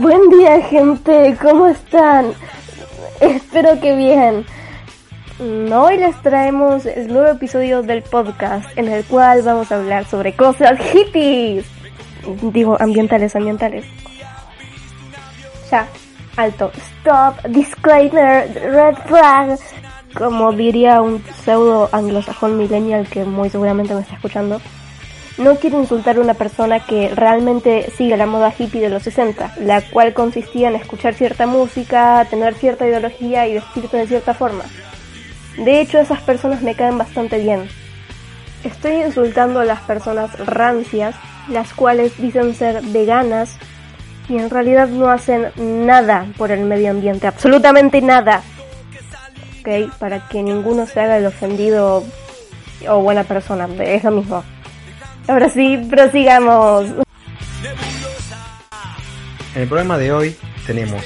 Buen día gente, ¿cómo están? Espero que bien. Mm, hoy les traemos el nuevo episodio del podcast en el cual vamos a hablar sobre cosas hippies. Digo, ambientales, ambientales. Ya, alto. Stop, disclaimer, red flag. Como diría un pseudo anglosajón millennial que muy seguramente me está escuchando. No quiero insultar a una persona que realmente sigue la moda hippie de los 60, la cual consistía en escuchar cierta música, tener cierta ideología y vestirse de cierta forma. De hecho, esas personas me caen bastante bien. Estoy insultando a las personas rancias, las cuales dicen ser veganas y en realidad no hacen nada por el medio ambiente, absolutamente nada. Ok, para que ninguno se haga el ofendido o buena persona, es lo mismo. Ahora sí, prosigamos. En el programa de hoy tenemos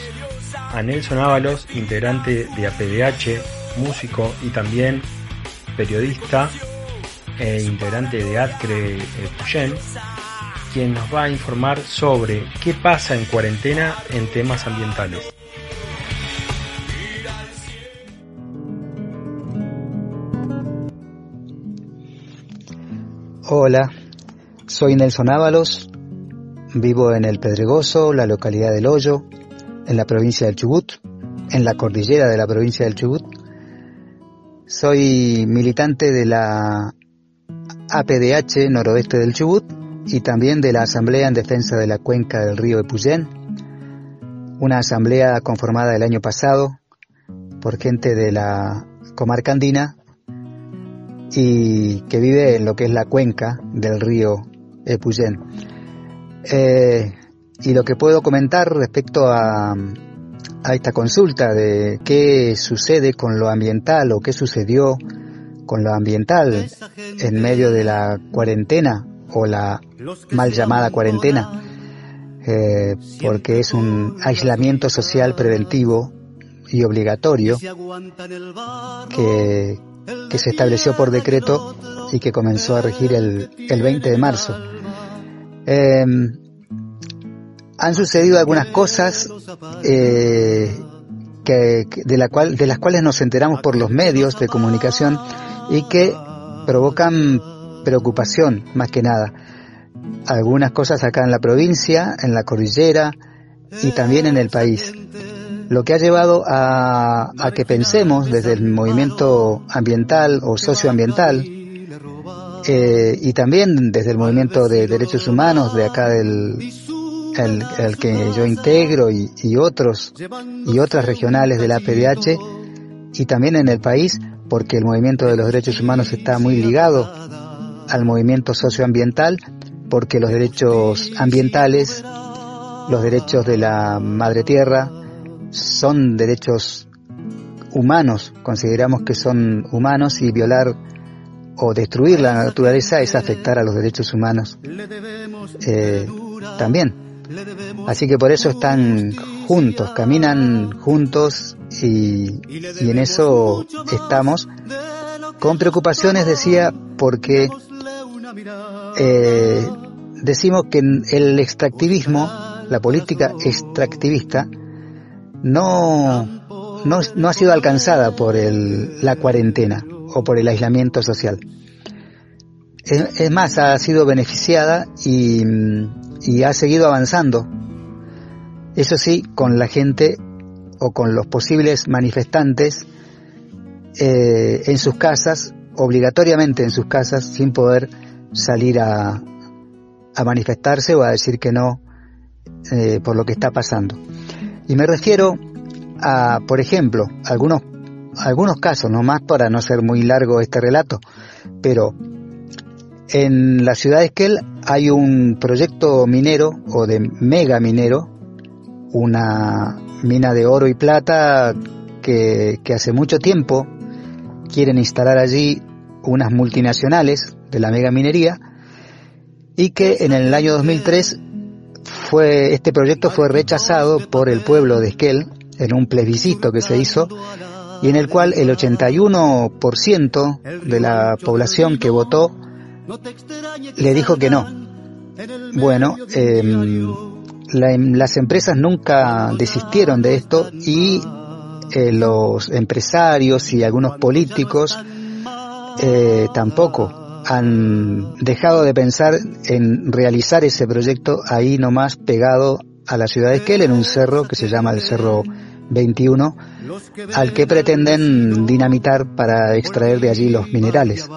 a Nelson Ábalos, integrante de APDH, músico y también periodista e integrante de Acre Puyen, quien nos va a informar sobre qué pasa en cuarentena en temas ambientales. Hola, soy Nelson Ábalos, vivo en El Pedregoso, la localidad del Hoyo, en la provincia del Chubut, en la cordillera de la provincia del Chubut. Soy militante de la APDH noroeste del Chubut y también de la Asamblea en Defensa de la Cuenca del Río Epuyén, una asamblea conformada el año pasado por gente de la comarca andina y que vive en lo que es la cuenca del río Epuyén. Eh, y lo que puedo comentar respecto a, a esta consulta de qué sucede con lo ambiental o qué sucedió con lo ambiental en medio de la cuarentena o la mal llamada cuarentena, eh, porque es un aislamiento social preventivo y obligatorio que, que se estableció por decreto y que comenzó a regir el, el 20 de marzo. Eh, han sucedido algunas cosas eh, que, de, la cual, de las cuales nos enteramos por los medios de comunicación y que provocan preocupación más que nada. Algunas cosas acá en la provincia, en la cordillera y también en el país. Lo que ha llevado a, a que pensemos desde el movimiento ambiental o socioambiental eh, y también desde el movimiento de derechos humanos de acá del el, que yo integro y, y, otros y otras regionales de la PDH y también en el país porque el movimiento de los derechos humanos está muy ligado al movimiento socioambiental porque los derechos ambientales los derechos de la madre tierra son derechos humanos consideramos que son humanos y violar o destruir la naturaleza es afectar a los derechos humanos eh, también. Así que por eso están juntos, caminan juntos y, y en eso estamos. Con preocupaciones decía porque eh, decimos que el extractivismo, la política extractivista, no, no, no ha sido alcanzada por el, la cuarentena o por el aislamiento social. Es, más, ha sido beneficiada y, ha seguido avanzando. Eso sí, con la gente o con los posibles manifestantes eh, en sus casas, obligatoriamente en sus casas, sin poder salir a, a manifestarse o a decir que no eh, por lo que está pasando. Y me refiero a, por ejemplo, algunos algunos casos, no más para no ser muy largo este relato, pero en la ciudad de Esquel hay un proyecto minero o de mega minero, una mina de oro y plata que, que hace mucho tiempo quieren instalar allí unas multinacionales de la mega minería y que en el año 2003 fue, este proyecto fue rechazado por el pueblo de Esquel en un plebiscito que se hizo y en el cual el 81% de la población que votó le dijo que no. Bueno, eh, las empresas nunca desistieron de esto y eh, los empresarios y algunos políticos eh, tampoco han dejado de pensar en realizar ese proyecto ahí nomás pegado a la ciudad de Esquel en un cerro que se llama el Cerro 21 al que pretenden dinamitar para extraer de allí los minerales.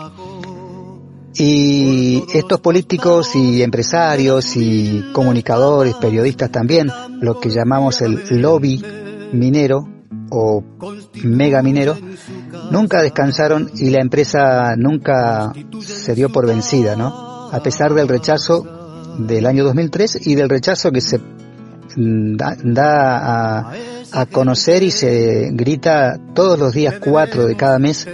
Y estos políticos y empresarios y comunicadores, periodistas también, lo que llamamos el lobby minero o mega minero, nunca descansaron y la empresa nunca se dio por vencida, ¿no? A pesar del rechazo del año 2003 y del rechazo que se da, a, a conocer y se grita todos los días cuatro de cada mes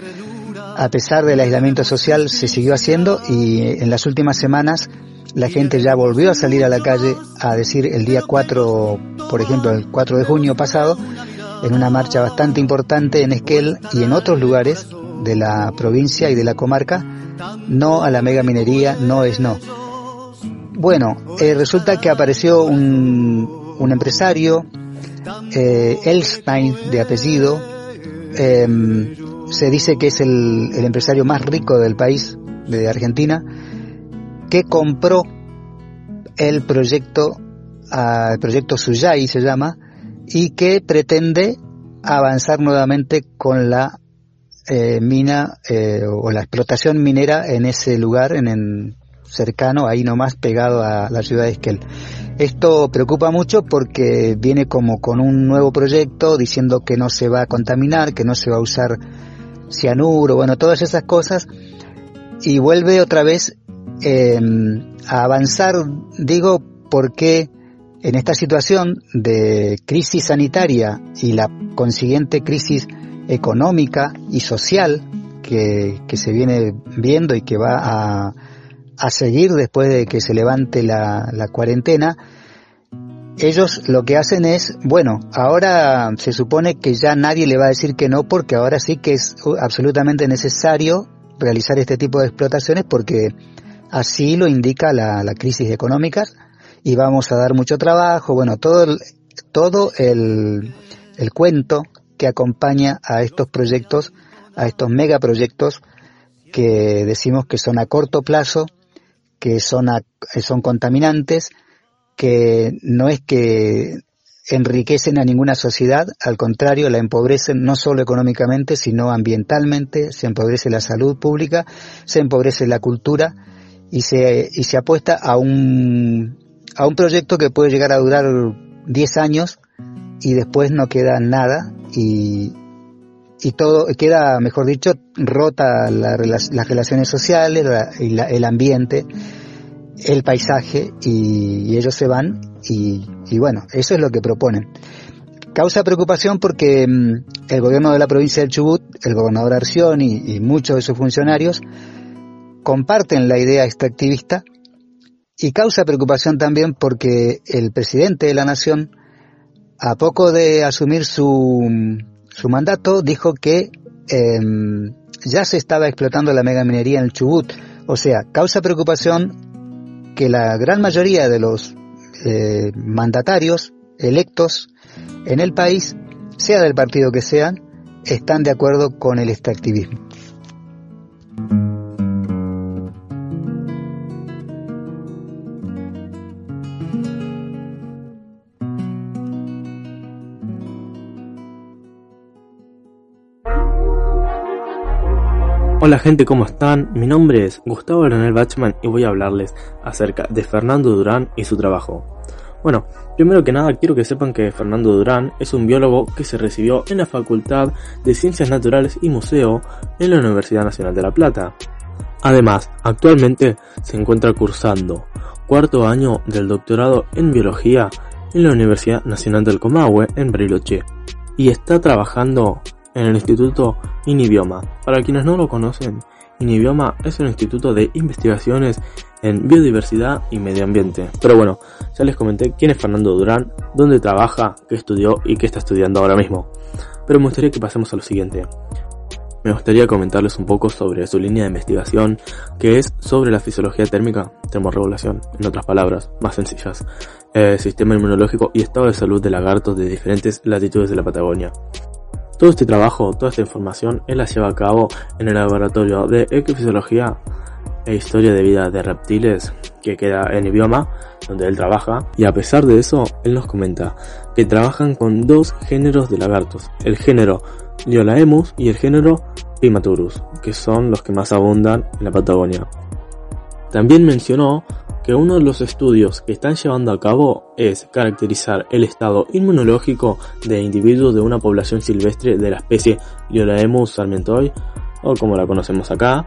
a pesar del aislamiento social, se siguió haciendo y en las últimas semanas la gente ya volvió a salir a la calle a decir el día 4, por ejemplo, el 4 de junio pasado, en una marcha bastante importante en Esquel y en otros lugares de la provincia y de la comarca, no a la mega minería, no es no. Bueno, eh, resulta que apareció un, un empresario, eh, Elstein de apellido, eh, se dice que es el, empresario más rico del país, de Argentina, que compró el proyecto, ah, el proyecto Suyai se llama, y que pretende avanzar nuevamente con la eh, mina eh, o la explotación minera en ese lugar, en el cercano, ahí nomás pegado a la ciudad de Esquel. Esto preocupa mucho porque viene como con un nuevo proyecto diciendo que no se va a contaminar, que no se va a usar cianuro, bueno, todas esas cosas, y vuelve otra vez em, a avanzar, digo, porque en esta situación de crisis sanitaria y la consiguiente crisis económica y social que, se viene viendo y que va a, seguir después de que se levante la, la cuarentena, ellos lo que hacen es, bueno, ahora se supone que ya nadie le va a decir que no porque ahora sí que es absolutamente necesario realizar este tipo de explotaciones porque así lo indica la, crisis económica y vamos a dar mucho trabajo, bueno, todo el, todo el, el cuento que acompaña a estos proyectos, a estos megaproyectos que decimos que son a corto plazo, que son, son contaminantes, que no es que enriquecen a ninguna sociedad, al contrario, la empobrecen no solo económicamente, sino ambientalmente, se empobrece la salud pública, se empobrece la cultura y se, y se apuesta a un, a un proyecto que puede llegar a durar 10 años y después no queda nada y, y todo queda, mejor dicho, rota la, las relaciones sociales y el ambiente el paisaje y, ellos se van y, bueno, eso es lo que proponen. Causa preocupación porque mm, el gobierno de la provincia del Chubut, el gobernador Arción y, muchos de sus funcionarios comparten la idea extractivista y causa preocupación también porque el presidente de la nación, a poco de asumir su, su mandato, dijo que em, ya se estaba explotando la megaminería en el Chubut. O sea, causa preocupación que la gran mayoría de los eh, mandatarios electos en el país, sea del partido que sean, están de acuerdo con el extractivismo. Hola gente, ¿cómo están? Mi nombre es Gustavo Leonel Bachman y voy a hablarles acerca de Fernando Durán y su trabajo. Bueno, primero que nada quiero que sepan que Fernando Durán es un biólogo que se recibió en la Facultad de Ciencias Naturales y Museo en la Universidad Nacional de La Plata. Además, actualmente se encuentra cursando cuarto año del doctorado en biología en la Universidad Nacional del Comahue en Bariloche y está trabajando en el Instituto Inibioma. Para quienes no lo conocen, Inibioma es un instituto de investigaciones en biodiversidad y medio ambiente. Pero bueno, ya les comenté quién es Fernando Durán, dónde trabaja, qué estudió y qué está estudiando ahora mismo. Pero me gustaría que pasemos a lo siguiente. me gustaría comentarles un poco sobre su línea de investigación, que es sobre la fisiología térmica, termorregulación, en otras palabras, más sencillas, eh, sistema inmunológico y estado de salud de lagartos de diferentes latitudes de la Patagonia. Todo este trabajo, toda esta información, él la lleva a cabo en el laboratorio de ecofisiología e historia de vida de reptiles que queda en idioma donde él trabaja. Y a pesar de eso él nos comenta que trabajan con dos géneros de lagartos el género Liolaemus y el género Pimaturus que son los que más abundan en la Patagonia. También mencionó que uno de los estudios que están llevando a cabo es caracterizar el estado inmunológico de individuos de una población silvestre de la especie Liolaemus sarmentoi o como la conocemos acá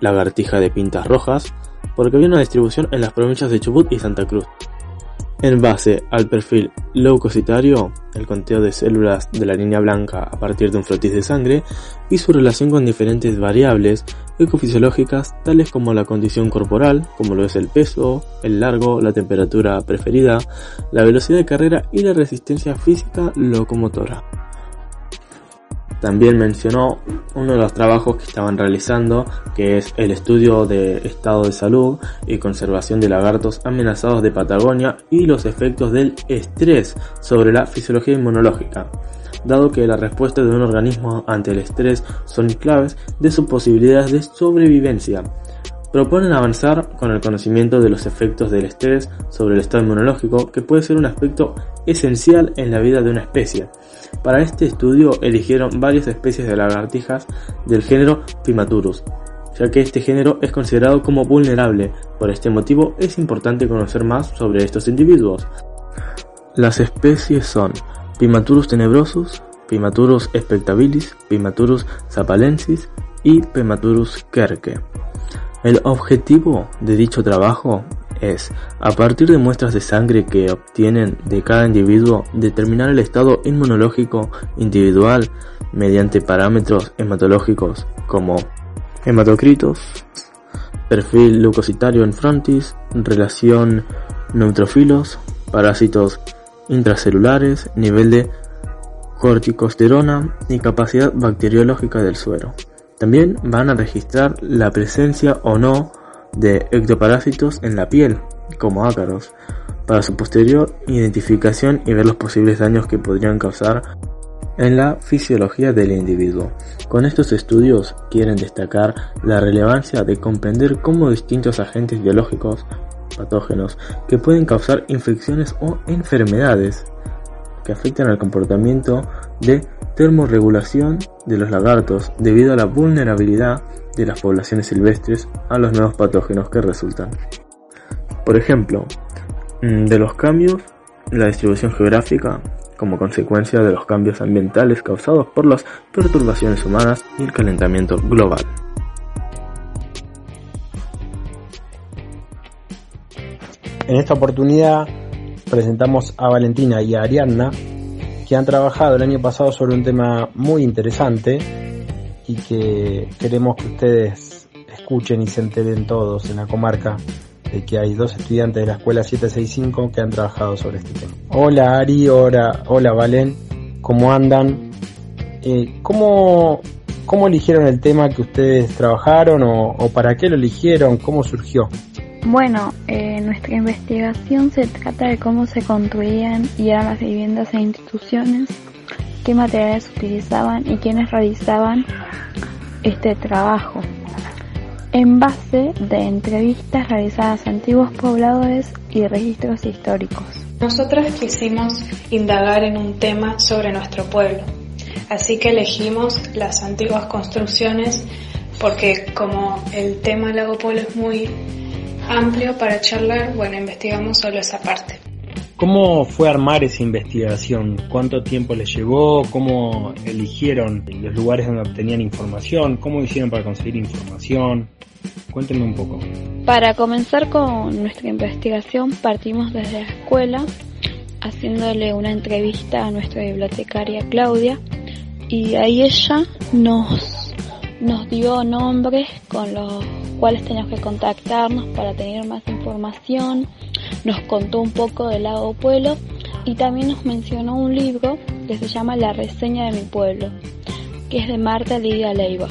lagartija de pintas rojas, porque había una distribución en las provincias de Chubut y Santa Cruz. En base al perfil leucocitario, el conteo de células de la línea blanca a partir de un frotis de sangre y su relación con diferentes variables ecofisiológicas tales como la condición corporal, como lo es el peso, el largo, la temperatura preferida, la velocidad de carrera y la resistencia física locomotora. También mencionó uno de los trabajos que estaban realizando, que es el estudio de estado de salud y conservación de lagartos amenazados de Patagonia y los efectos del estrés sobre la fisiología inmunológica, dado que la respuesta de un organismo ante el estrés son claves de sus posibilidades de sobrevivencia. Proponen avanzar con el conocimiento de los efectos del estrés sobre el estado inmunológico, que puede ser un aspecto esencial en la vida de una especie. Para este estudio eligieron varias especies de lagartijas del género Pimaturus, ya que este género es considerado como vulnerable. Por este motivo es importante conocer más sobre estos individuos. Las especies son Pimaturus tenebrosus, Pimaturus spectabilis, Pimaturus zapalensis y Pimaturus kerke. El objetivo de dicho trabajo es, a partir de muestras de sangre que obtienen de cada individuo, determinar el estado inmunológico individual mediante parámetros hematológicos como hematocritos, perfil leucocitario en frontis, relación neutrófilos, parásitos intracelulares, nivel de corticosterona y capacidad bacteriológica del suero. También van a registrar la presencia o no de ectoparásitos en la piel, como ácaros, para su posterior identificación y ver los posibles daños que podrían causar en la fisiología del individuo. Con estos estudios quieren destacar la relevancia de comprender cómo distintos agentes biológicos patógenos que pueden causar infecciones o enfermedades que afectan al comportamiento de termorregulación de los lagartos debido a la vulnerabilidad de las poblaciones silvestres a los nuevos patógenos que resultan. Por ejemplo, mm, de los cambios en la distribución geográfica como consecuencia de los cambios ambientales causados por las perturbaciones humanas y el calentamiento global. En esta oportunidad presentamos a Valentina y a Ariadna que han trabajado el año pasado sobre un tema muy interesante y que queremos que ustedes escuchen y se enteren todos en la comarca de que hay dos estudiantes de la escuela 765 que han trabajado sobre este tema. Hola Ari, hola, hola Valen, ¿cómo andan? Eh, ¿cómo, ¿Cómo eligieron el tema que ustedes trabajaron o para qué lo eligieron? ¿Cómo surgió? Bueno, eh, nuestra investigación se trata de cómo se construían y eran las viviendas e instituciones, qué materiales utilizaban y quiénes realizaban este trabajo, en base de entrevistas realizadas a antiguos pobladores y registros históricos. Nosotros quisimos indagar en un tema sobre nuestro pueblo, así que elegimos las antiguas construcciones porque como el tema Lago Polo es muy amplio para charlar, bueno, investigamos solo esa parte. ¿Cómo fue armar esa investigación? ¿Cuánto tiempo les llevó? ¿Cómo eligieron los lugares donde obtenían información? ¿Cómo hicieron para conseguir información? Cuéntenme un poco. Para comenzar con nuestra investigación partimos desde la escuela haciéndole una entrevista a nuestra bibliotecaria Claudia y ahí ella nos, nos dio nombres con los cuales teníamos que contactarnos para tener más información, nos contó un poco del lago Pueblo y también nos mencionó un libro que se llama La reseña de mi pueblo, que es de Marta Lidia Leiva.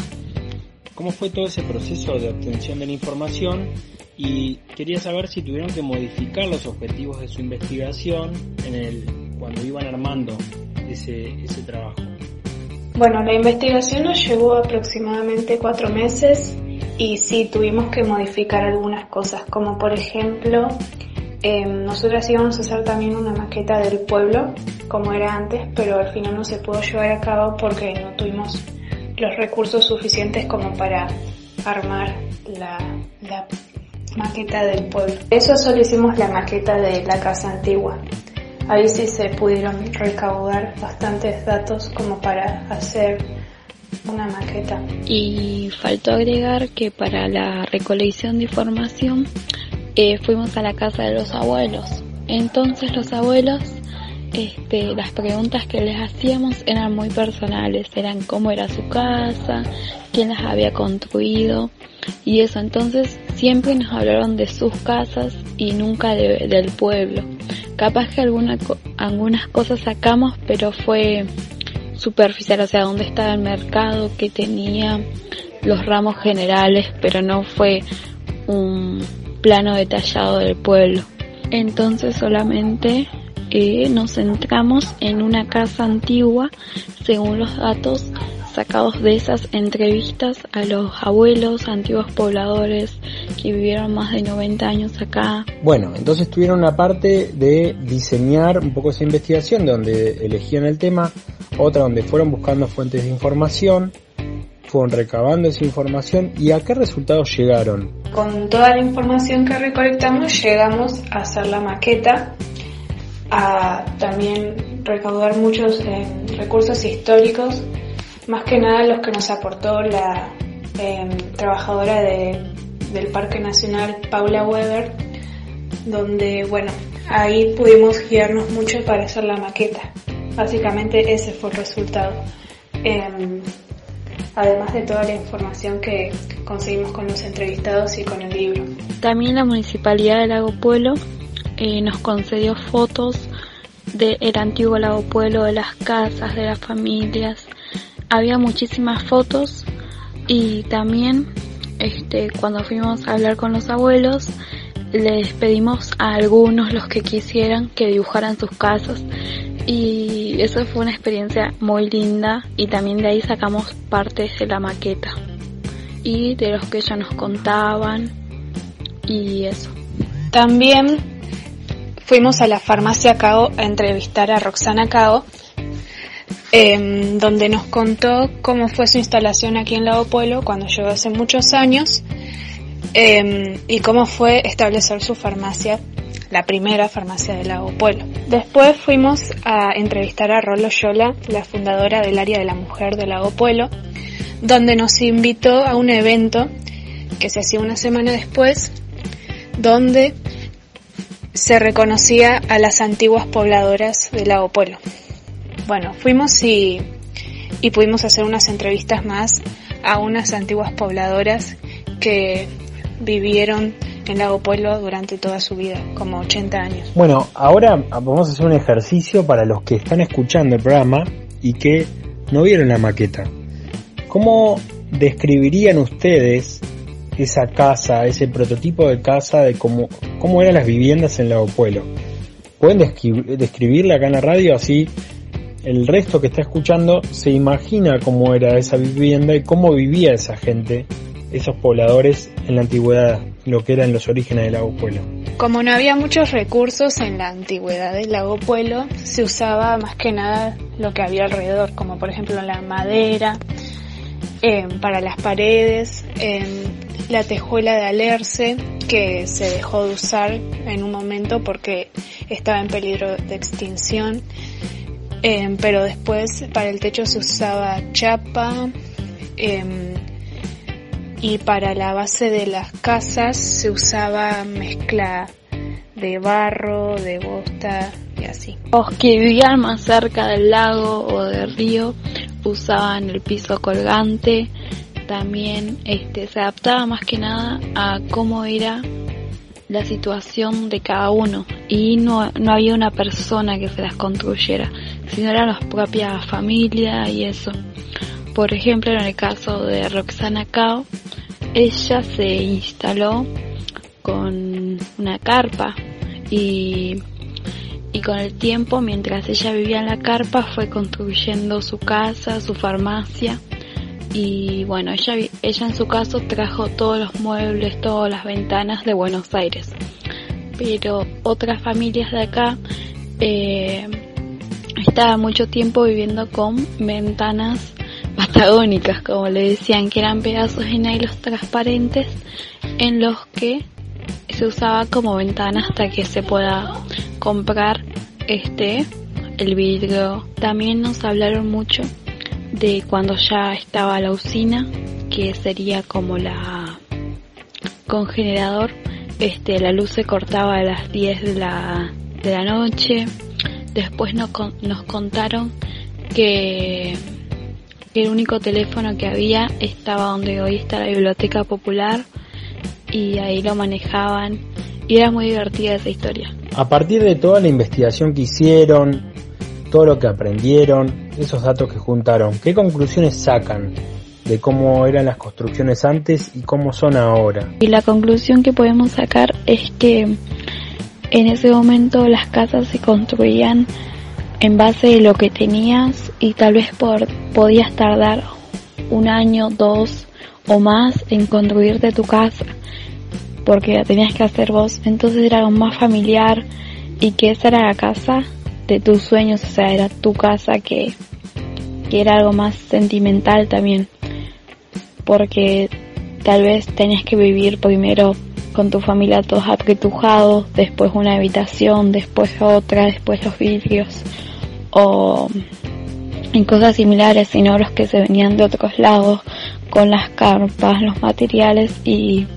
¿Cómo fue todo ese proceso de obtención de la información? Y quería saber si tuvieron que modificar los objetivos de su investigación en el, cuando iban armando ese trabajo. Bueno, la investigación nos llevó aproximadamente cuatro meses y sí tuvimos que modificar algunas cosas, como por ejemplo, eh, nosotras íbamos a hacer también una maqueta del pueblo, como era antes, pero al final no se pudo llevar a cabo porque no tuvimos los recursos suficientes como para armar la, la maqueta del pueblo. Eso solo hicimos la maqueta de la casa antigua. Ahí sí se pudieron recaudar bastantes datos como para hacer una maqueta. Y faltó agregar que para la recolección de información eh, fuimos a la casa de los abuelos. Entonces los abuelos, este, las preguntas que les hacíamos eran muy personales, eran cómo era su casa, quién las había construido y eso. Entonces siempre nos hablaron de sus casas y nunca del pueblo. Capaz que alguna, algunas cosas sacamos, pero fue superficial, o sea, dónde estaba el mercado, que tenía los ramos generales, pero no fue un plano detallado del pueblo. Entonces solamente eh, nos centramos en una casa antigua, según los datos sacados de esas entrevistas a los abuelos, antiguos pobladores que vivieron más de 90 años acá. Bueno, entonces tuvieron una parte de diseñar un poco esa investigación, donde elegían el tema, otra donde fueron buscando fuentes de información, fueron recabando esa información y a qué resultados llegaron. Con toda la información que recolectamos llegamos a hacer la maqueta, a también recaudar muchos eh, recursos históricos más que nada los que nos aportó la em, trabajadora del Parque Nacional, Paula Weber, donde, bueno, ahí pudimos guiarnos mucho para hacer la maqueta. Básicamente ese fue el resultado. Em, además de toda la información que conseguimos con los entrevistados y con el libro. También la Municipalidad de Lago Pueblo eh, nos concedió fotos del antiguo Lago Pueblo, de las casas, de las familias, había muchísimas fotos y también este, cuando fuimos a hablar con los abuelos les pedimos a algunos los que quisieran que dibujaran sus casas y eso fue una experiencia muy linda y también de ahí sacamos partes de la maqueta y de los que ellos nos contaban y eso. También fuimos a la farmacia Cao a entrevistar a Roxana Cao Em, donde nos contó cómo fue su instalación aquí en Lago Pueblo cuando llegó hace muchos años em, y cómo fue establecer su farmacia, la primera farmacia de Lago Pueblo. Después fuimos a entrevistar a Rolo Yola, la fundadora del área de la mujer de Lago Pueblo, donde nos invitó a un evento que se hacía una semana después, donde se reconocía a las antiguas pobladoras de Lago Pueblo. Bueno, fuimos y, y pudimos hacer unas entrevistas más a unas antiguas pobladoras que vivieron en Lago Pueblo durante toda su vida, como 80 años. Bueno, ahora vamos a hacer un ejercicio para los que están escuchando el programa y que no vieron la maqueta. ¿Cómo describirían ustedes esa casa, ese prototipo de casa de cómo, cómo eran las viviendas en Lago Pueblo? ¿Pueden describirla acá en la radio así el resto que está escuchando se imagina cómo era esa vivienda y cómo vivía esa gente, esos pobladores en la antigüedad, lo que eran los orígenes del Lago Pueblo. Como no había muchos recursos en la antigüedad del Lago Pueblo, se usaba más que nada lo que había alrededor, como por ejemplo la madera em, para las paredes, em, la tejuela de alerce que se dejó de usar en un momento porque estaba en peligro de extinción Em, pero después para el techo se usaba chapa em, y para la base de las casas se usaba mezcla de barro, de bosta y así. Los que vivían más cerca del lago o del río usaban el piso colgante, también este, se adaptaba más que nada a cómo era la situación de cada uno y no, no había una persona que se las construyera, sino eran las propias familias y eso. por ejemplo, en el caso de Roxana Cao, ella se instaló con una carpa y, y con el tiempo, mientras ella vivía en la carpa, fue construyendo su casa, su farmacia y bueno, ella, ella en su caso trajo todos los muebles, todas las ventanas de Buenos Aires. Pero otras familias de acá eh, estaban mucho tiempo viviendo con ventanas patagónicas, como le decían, que eran pedazos de nylon transparentes en los que se usaba como ventana hasta que se pueda comprar este el vidrio. También nos hablaron mucho de cuando ya estaba la usina, que sería como la con generador, este la luz se cortaba a las 10 de la de la noche. Después nos, nos contaron que el único teléfono que había estaba donde hoy está la biblioteca popular y ahí lo manejaban y era muy divertida esa historia. A partir de toda la investigación que hicieron, todo lo que aprendieron, esos datos que juntaron, ¿qué conclusiones sacan de cómo eran las construcciones antes y cómo son ahora? Y la conclusión que podemos sacar es que en ese momento las casas se construían en base de lo que tenías y tal vez por podías tardar un año, dos o más en construirte tu casa porque la tenías que hacer vos, entonces era más familiar y que esa era la casa de tus sueños, o sea, era tu casa que, que era algo más sentimental también, porque tal vez tenías que vivir primero con tu familia todos apretujados, después una habitación, después otra, después los vidrios, o en cosas similares, sino los que se venían de otros lados, con las carpas, los materiales y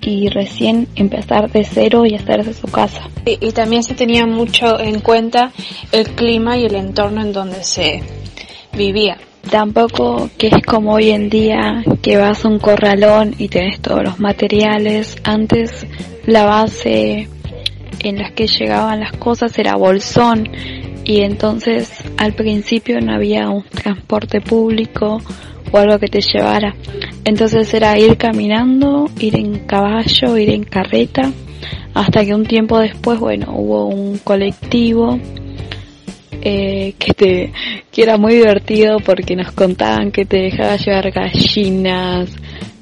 y recién empezar de cero y hacerse su casa. Y, también se tenía mucho en cuenta el clima y el entorno en donde se vivía. Tampoco que es como hoy en día que vas a un corralón y tenés todos los materiales. Antes la base en las que llegaban las cosas era bolsón y entonces al principio no había un transporte público o algo que te llevara. Entonces era ir caminando, ir en caballo, ir en carreta, hasta que un tiempo después, bueno, hubo un colectivo eh, que te que era muy divertido porque nos contaban que te dejaba llevar gallinas,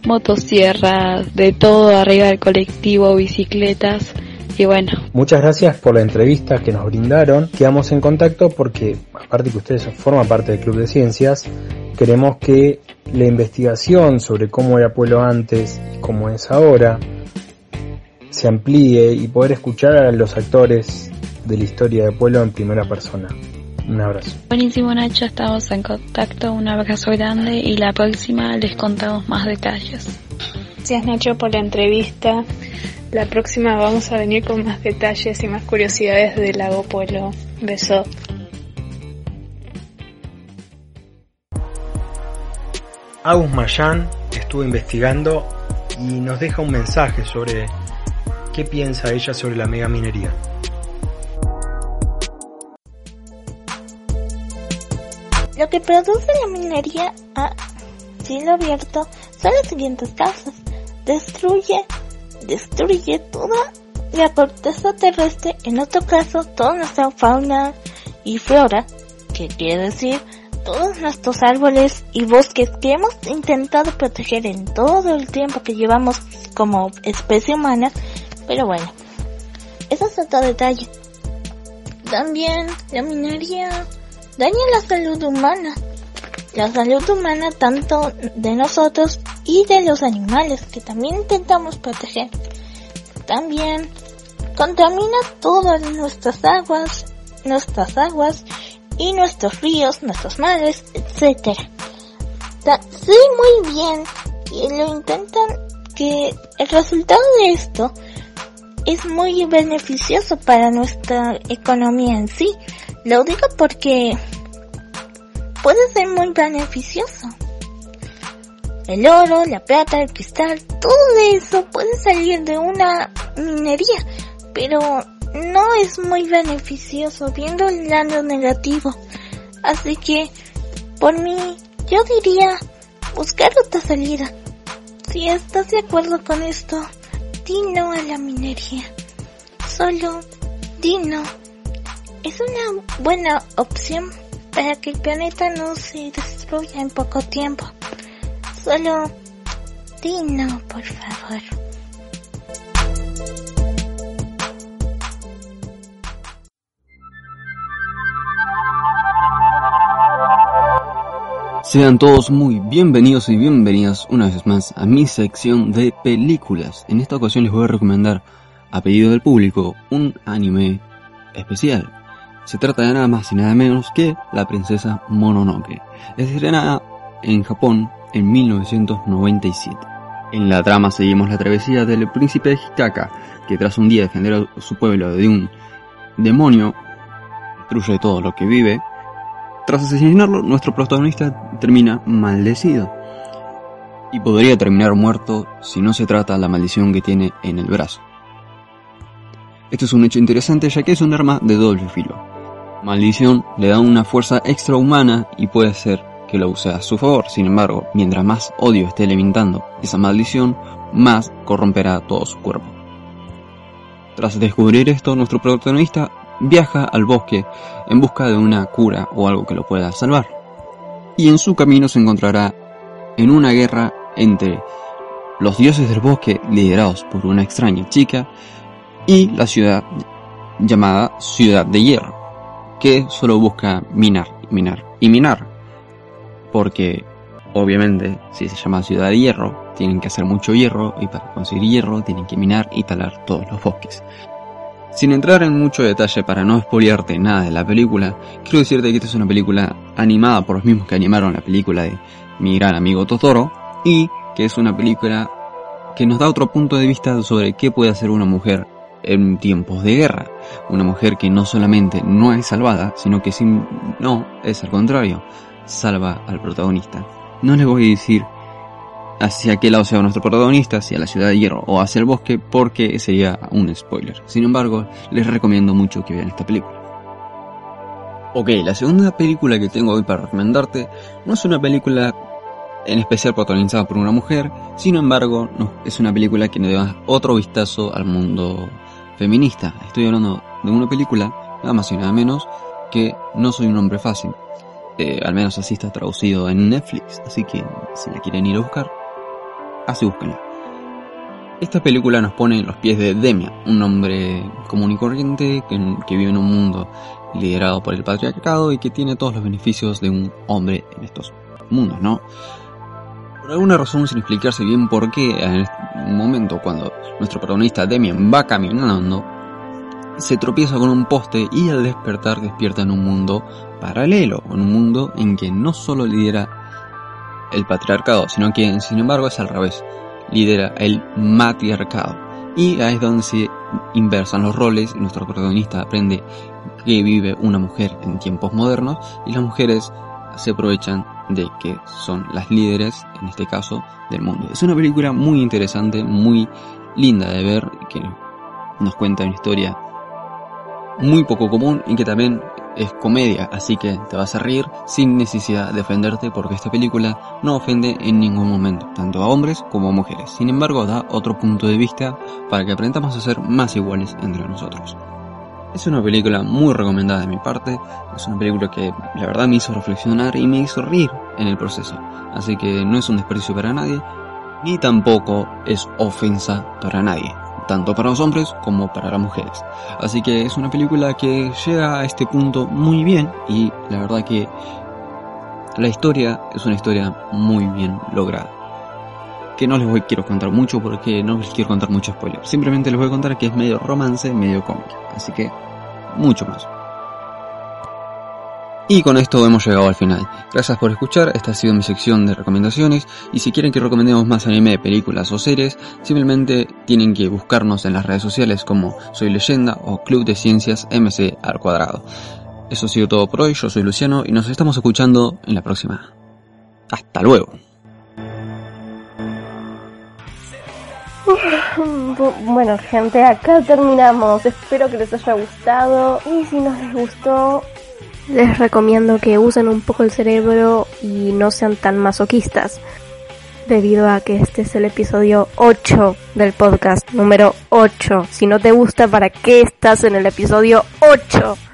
motosierras, de todo arriba del colectivo, bicicletas y bueno. Muchas gracias por la entrevista que nos brindaron. Quedamos en contacto porque, aparte que ustedes forman parte del Club de Ciencias, queremos que la investigación sobre cómo era Pueblo antes y cómo es ahora se amplíe y poder escuchar a los actores de la historia de Pueblo en primera persona. Un abrazo. Buenísimo Nacho, estamos en contacto, un abrazo grande y la próxima les contamos más detalles. Gracias Nacho por la entrevista. La próxima vamos a venir con más detalles y más curiosidades del lago Pueblo. Beso. Agus Mayan estuvo investigando y nos deja un mensaje sobre qué piensa ella sobre la mega minería. Lo que produce la minería a cielo abierto son las siguientes causas. Destruye, destruye toda la corteza terrestre, en otro caso toda nuestra fauna y flora, que quiere decir todos nuestros árboles y bosques que hemos intentado proteger en todo el tiempo que llevamos como especie humana, pero bueno, eso es otro detalle. También la minería daña la salud humana, la salud humana tanto de nosotros y de los animales que también intentamos proteger. También contamina todas nuestras aguas, nuestras aguas y nuestros ríos, nuestros mares, etc. Sé muy bien y lo intentan que el resultado de esto es muy beneficioso para nuestra economía en sí. Lo digo porque puede ser muy beneficioso. El oro, la plata, el cristal, todo eso puede salir de una minería, pero no es muy beneficioso viendo el lado negativo. Así que Por mí, yo diría buscar otra salida. Si estás de acuerdo con esto, di no a la minería. Solo di no. Es una buena opción para que el planeta no se destruya en poco tiempo. Solo di no, por favor. Sean todos muy bienvenidos y bienvenidas una vez más a mi sección de películas. En esta ocasión les voy a recomendar, a pedido del público, un anime especial. Se trata de nada más y nada menos que La Princesa Mononoke. Es estrenada en Japón en 1997. En la trama seguimos la travesía del príncipe de Hikaka, que tras un día defender a su pueblo de un demonio, destruye todo lo que vive, tras asesinarlo, nuestro protagonista termina maldecido. Y podría terminar muerto si no se trata la maldición que tiene en el brazo. Esto es un hecho interesante ya que es un arma de doble filo. Maldición le da una fuerza extrahumana y puede ser que lo use a su favor. Sin embargo, mientras más odio esté alimentando esa maldición, más corromperá todo su cuerpo. Tras descubrir esto, nuestro protagonista viaja al bosque en busca de una cura o algo que lo pueda salvar. Y en su camino se encontrará en una guerra entre los dioses del bosque liderados por una extraña chica y la ciudad llamada Ciudad de Hierro, que solo busca minar, minar y minar. Porque obviamente si se llama Ciudad de Hierro, tienen que hacer mucho hierro y para conseguir hierro tienen que minar y talar todos los bosques. Sin entrar en mucho detalle para no expoliarte nada de la película, quiero decirte que esta es una película animada por los mismos que animaron la película de Mi gran amigo Totoro y que es una película que nos da otro punto de vista sobre qué puede hacer una mujer en tiempos de guerra. Una mujer que no solamente no es salvada, sino que sin, no, es al contrario, salva al protagonista. No les voy a decir hacia qué lado sea nuestro protagonista, hacia la ciudad de hierro o hacia el bosque, porque sería un spoiler. Sin embargo, les recomiendo mucho que vean esta película. Ok, la segunda película que tengo hoy para recomendarte no es una película en especial protagonizada por una mujer, sin embargo, no, es una película que nos da otro vistazo al mundo feminista. Estoy hablando de una película, nada más y nada menos, que No soy un hombre fácil. Eh, al menos así está traducido en Netflix, así que si la quieren ir a buscar, así búsquenla. Esta película nos pone en los pies de Demian, un hombre común y corriente que, que, vive en un mundo liderado por el patriarcado y que tiene todos los beneficios de un hombre en estos mundos, ¿no? Por alguna razón, sin explicarse bien por qué, en este momento cuando nuestro protagonista Demian va caminando, se tropieza con un poste y al despertar despierta en un mundo paralelo, en un mundo en que no solo lidera el patriarcado, sino que sin embargo es al revés, lidera el matriarcado. Y ahí es donde se inversan los roles, nuestro protagonista aprende que vive una mujer en tiempos modernos y las mujeres se aprovechan de que son las líderes, en este caso, del mundo. Es una película muy interesante, muy linda de ver, que nos cuenta una historia muy poco común y que también es comedia, así que te vas a reír sin necesidad de ofenderte porque esta película no ofende en ningún momento, tanto a hombres como a mujeres. Sin embargo, da otro punto de vista para que aprendamos a ser más iguales entre nosotros. Es una película muy recomendada de mi parte, es una película que la verdad me hizo reflexionar y me hizo reír en el proceso, así que no es un desperdicio para nadie, ni tampoco es ofensa para nadie tanto para los hombres como para las mujeres. Así que es una película que llega a este punto muy bien y la verdad que la historia es una historia muy bien lograda. Que no les voy quiero contar mucho porque no les quiero contar mucho spoiler. Simplemente les voy a contar que es medio romance, medio cómic. Así que mucho más. Y con esto hemos llegado al final. Gracias por escuchar, esta ha sido mi sección de recomendaciones y si quieren que recomendemos más anime, películas o series, simplemente tienen que buscarnos en las redes sociales como Soy Leyenda o Club de Ciencias MC al cuadrado. Eso ha sido todo por hoy, yo soy Luciano y nos estamos escuchando en la próxima. Hasta luego. Bueno gente, acá terminamos. Espero que les haya gustado y si no les gustó, les recomiendo que usen un poco el cerebro y no sean tan masoquistas. Debido a que este es el episodio 8 del podcast, número 8. Si no te gusta, ¿para qué estás en el episodio 8?